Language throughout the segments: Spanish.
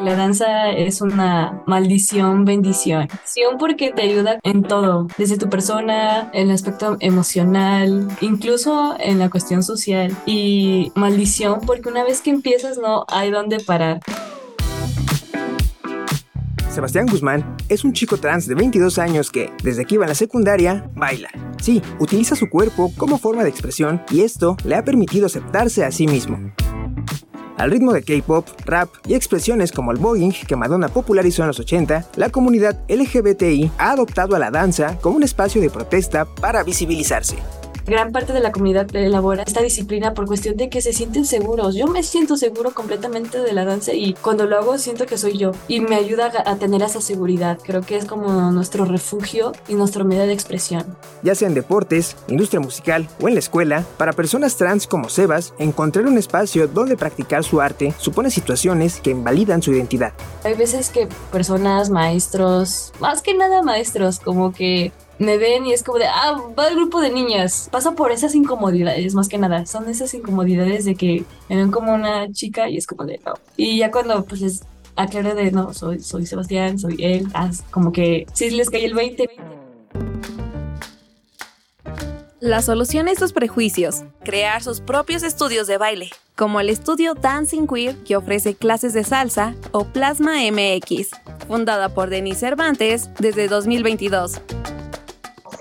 La danza es una maldición, bendición. Bendición porque te ayuda en todo, desde tu persona, en el aspecto emocional, incluso en la cuestión social. Y maldición porque una vez que empiezas no hay dónde parar. Sebastián Guzmán es un chico trans de 22 años que, desde que iba a la secundaria, baila. Sí, utiliza su cuerpo como forma de expresión y esto le ha permitido aceptarse a sí mismo. Al ritmo de K-pop, rap y expresiones como el voguing que Madonna popularizó en los 80, la comunidad LGBTI ha adoptado a la danza como un espacio de protesta para visibilizarse gran parte de la comunidad elabora esta disciplina por cuestión de que se sienten seguros. Yo me siento seguro completamente de la danza y cuando lo hago siento que soy yo y me ayuda a tener esa seguridad. Creo que es como nuestro refugio y nuestro medio de expresión. Ya sea en deportes, industria musical o en la escuela, para personas trans como Sebas, encontrar un espacio donde practicar su arte supone situaciones que invalidan su identidad. Hay veces que personas, maestros, más que nada maestros, como que me ven y es como de, ah, va el grupo de niñas. Paso por esas incomodidades, más que nada. Son esas incomodidades de que me ven como una chica y es como de, no. Y ya cuando pues les aclaro de, no, soy, soy Sebastián, soy él, ah, como que sí les cae el 20. La solución a estos prejuicios, crear sus propios estudios de baile, como el estudio Dancing Queer que ofrece clases de salsa o Plasma MX, fundada por Denise Cervantes desde 2022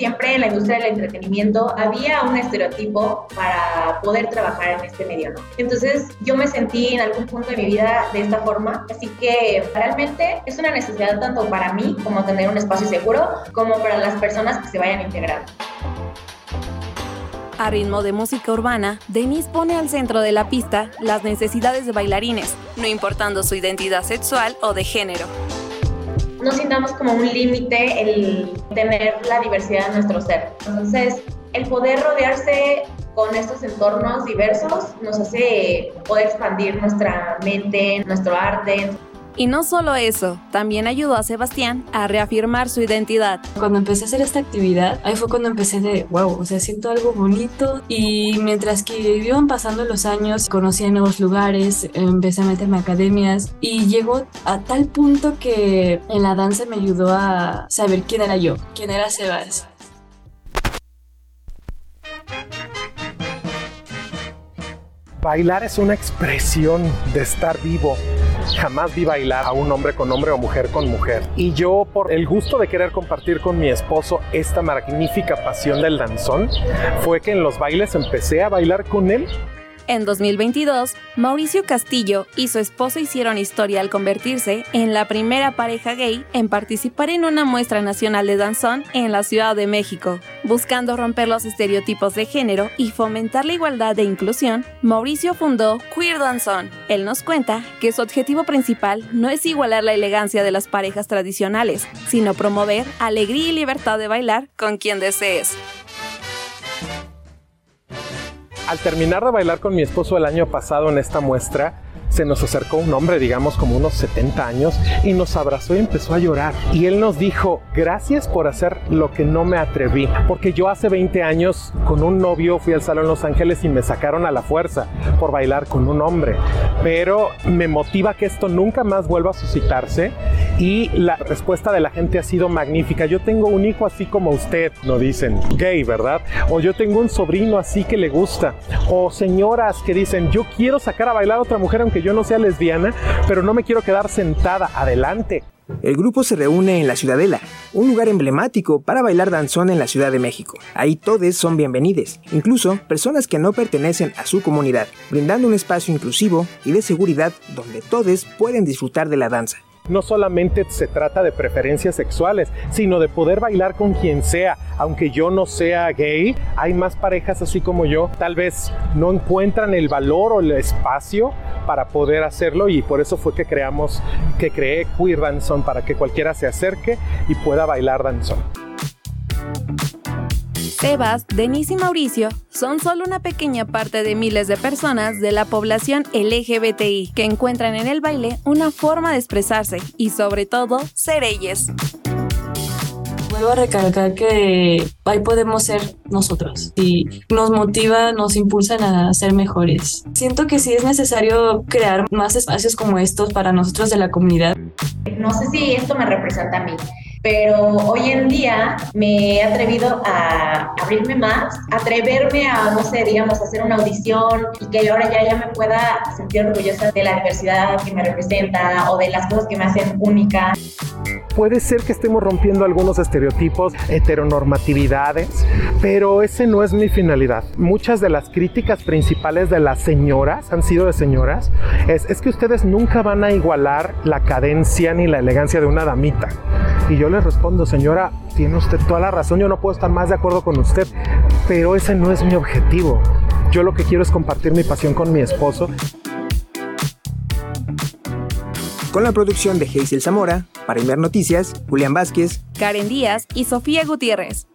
siempre en la industria del entretenimiento había un estereotipo para poder trabajar en este medio, ¿no? Entonces yo me sentí en algún punto de mi vida de esta forma, así que realmente es una necesidad tanto para mí como tener un espacio seguro, como para las personas que se vayan a integrar. A ritmo de música urbana, Denise pone al centro de la pista las necesidades de bailarines, no importando su identidad sexual o de género no sintamos como un límite el tener la diversidad en nuestro ser. Entonces, el poder rodearse con estos entornos diversos nos hace poder expandir nuestra mente, nuestro arte. Y no solo eso, también ayudó a Sebastián a reafirmar su identidad. Cuando empecé a hacer esta actividad, ahí fue cuando empecé de, wow, o sea, siento algo bonito. Y mientras que iban pasando los años, conocí nuevos lugares, empecé a meterme a academias y llegó a tal punto que en la danza me ayudó a saber quién era yo, quién era Sebas. Bailar es una expresión de estar vivo. Jamás vi bailar a un hombre con hombre o mujer con mujer. Y yo, por el gusto de querer compartir con mi esposo esta magnífica pasión del danzón, fue que en los bailes empecé a bailar con él en 2022, Mauricio Castillo y su esposo hicieron historia al convertirse en la primera pareja gay en participar en una muestra nacional de danzón en la Ciudad de México. Buscando romper los estereotipos de género y fomentar la igualdad e inclusión, Mauricio fundó Queer Danzón. Él nos cuenta que su objetivo principal no es igualar la elegancia de las parejas tradicionales, sino promover alegría y libertad de bailar con quien desees. Al terminar de bailar con mi esposo el año pasado en esta muestra, se nos acercó un hombre, digamos como unos 70 años, y nos abrazó y empezó a llorar. Y él nos dijo, gracias por hacer lo que no me atreví, porque yo hace 20 años con un novio fui al Salón Los Ángeles y me sacaron a la fuerza por bailar con un hombre, pero me motiva que esto nunca más vuelva a suscitarse y la respuesta de la gente ha sido magnífica. Yo tengo un hijo así como usted, no dicen gay, ¿verdad? O yo tengo un sobrino así que le gusta, o señoras que dicen, yo quiero sacar a bailar a otra mujer aunque yo no sea lesbiana, pero no me quiero quedar sentada. Adelante. El grupo se reúne en la Ciudadela, un lugar emblemático para bailar danzón en la Ciudad de México. Ahí todos son bienvenidos, incluso personas que no pertenecen a su comunidad, brindando un espacio inclusivo y de seguridad donde todos pueden disfrutar de la danza no solamente se trata de preferencias sexuales, sino de poder bailar con quien sea. Aunque yo no sea gay, hay más parejas así como yo, tal vez no encuentran el valor o el espacio para poder hacerlo y por eso fue que creamos, que creé Queer Danzón para que cualquiera se acerque y pueda bailar danzón. Sebas, Denise y Mauricio son solo una pequeña parte de miles de personas de la población LGBTI que encuentran en el baile una forma de expresarse y sobre todo ser ellas. Vuelvo a recalcar que ahí podemos ser nosotros y nos motiva, nos impulsan a ser mejores. Siento que sí es necesario crear más espacios como estos para nosotros de la comunidad. No sé si esto me representa a mí, pero hoy en día me he atrevido a abrirme más, atreverme a, no sé, digamos, hacer una audición y que ahora ya, ya me pueda sentir orgullosa de la diversidad que me representa o de las cosas que me hacen única. Puede ser que estemos rompiendo algunos estereotipos, heteronormatividades, pero ese no es mi finalidad. Muchas de las críticas principales de las señoras, han sido de señoras, es, es que ustedes nunca van a igualar la cadencia ni la elegancia de una damita. Y yo les respondo, señora, tiene usted toda la razón, yo no puedo estar más de acuerdo con usted, pero ese no es mi objetivo. Yo lo que quiero es compartir mi pasión con mi esposo. Con la producción de Hazel Zamora, para Inver Noticias, Julián Vázquez, Karen Díaz y Sofía Gutiérrez.